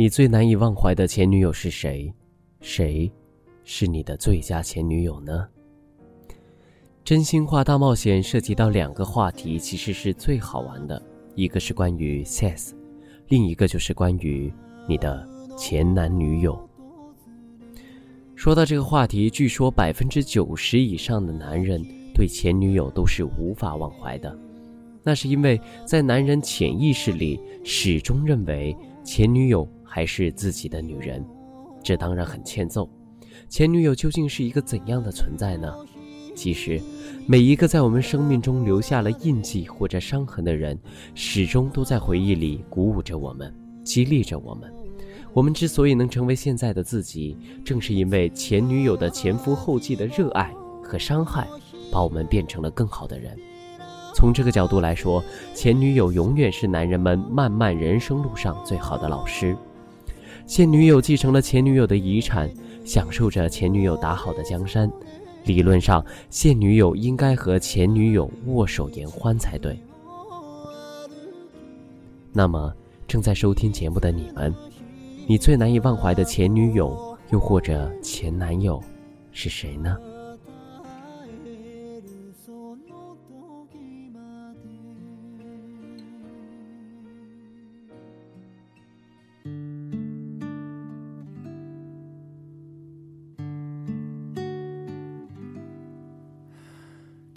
你最难以忘怀的前女友是谁？谁是你的最佳前女友呢？真心话大冒险涉及到两个话题，其实是最好玩的，一个是关于 sex，另一个就是关于你的前男女友。说到这个话题，据说百分之九十以上的男人对前女友都是无法忘怀的，那是因为在男人潜意识里始终认为前女友还是自己的女人，这当然很欠揍。前女友究竟是一个怎样的存在呢？其实，每一个在我们生命中留下了印记或者伤痕的人，始终都在回忆里鼓舞着我们，激励着我们。我们之所以能成为现在的自己，正是因为前女友的前赴后继的热爱和伤害，把我们变成了更好的人。从这个角度来说，前女友永远是男人们漫漫人生路上最好的老师。现女友继承了前女友的遗产，享受着前女友打好的江山。理论上，现女友应该和前女友握手言欢才对。那么，正在收听节目的你们，你最难以忘怀的前女友，又或者前男友，是谁呢？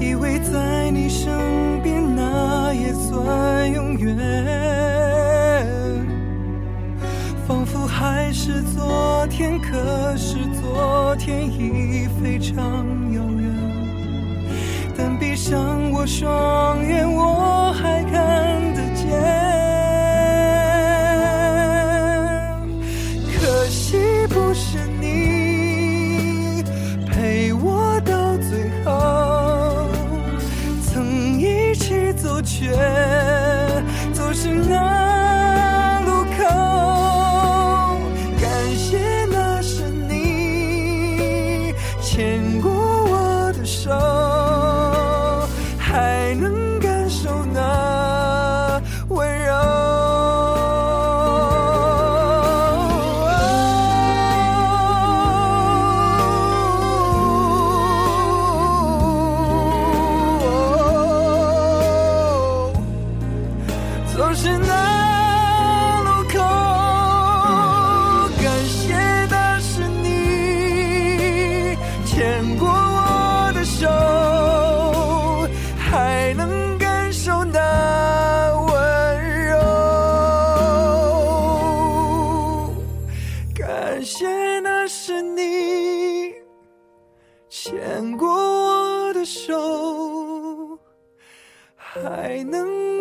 以为在你身边那也算永远。仿佛还是昨天，可是昨天已非常遥远。但闭上我双却总是那总是那路口，感谢的是你牵过我的手，还能感受那温柔。感谢那是你牵过我的手。还能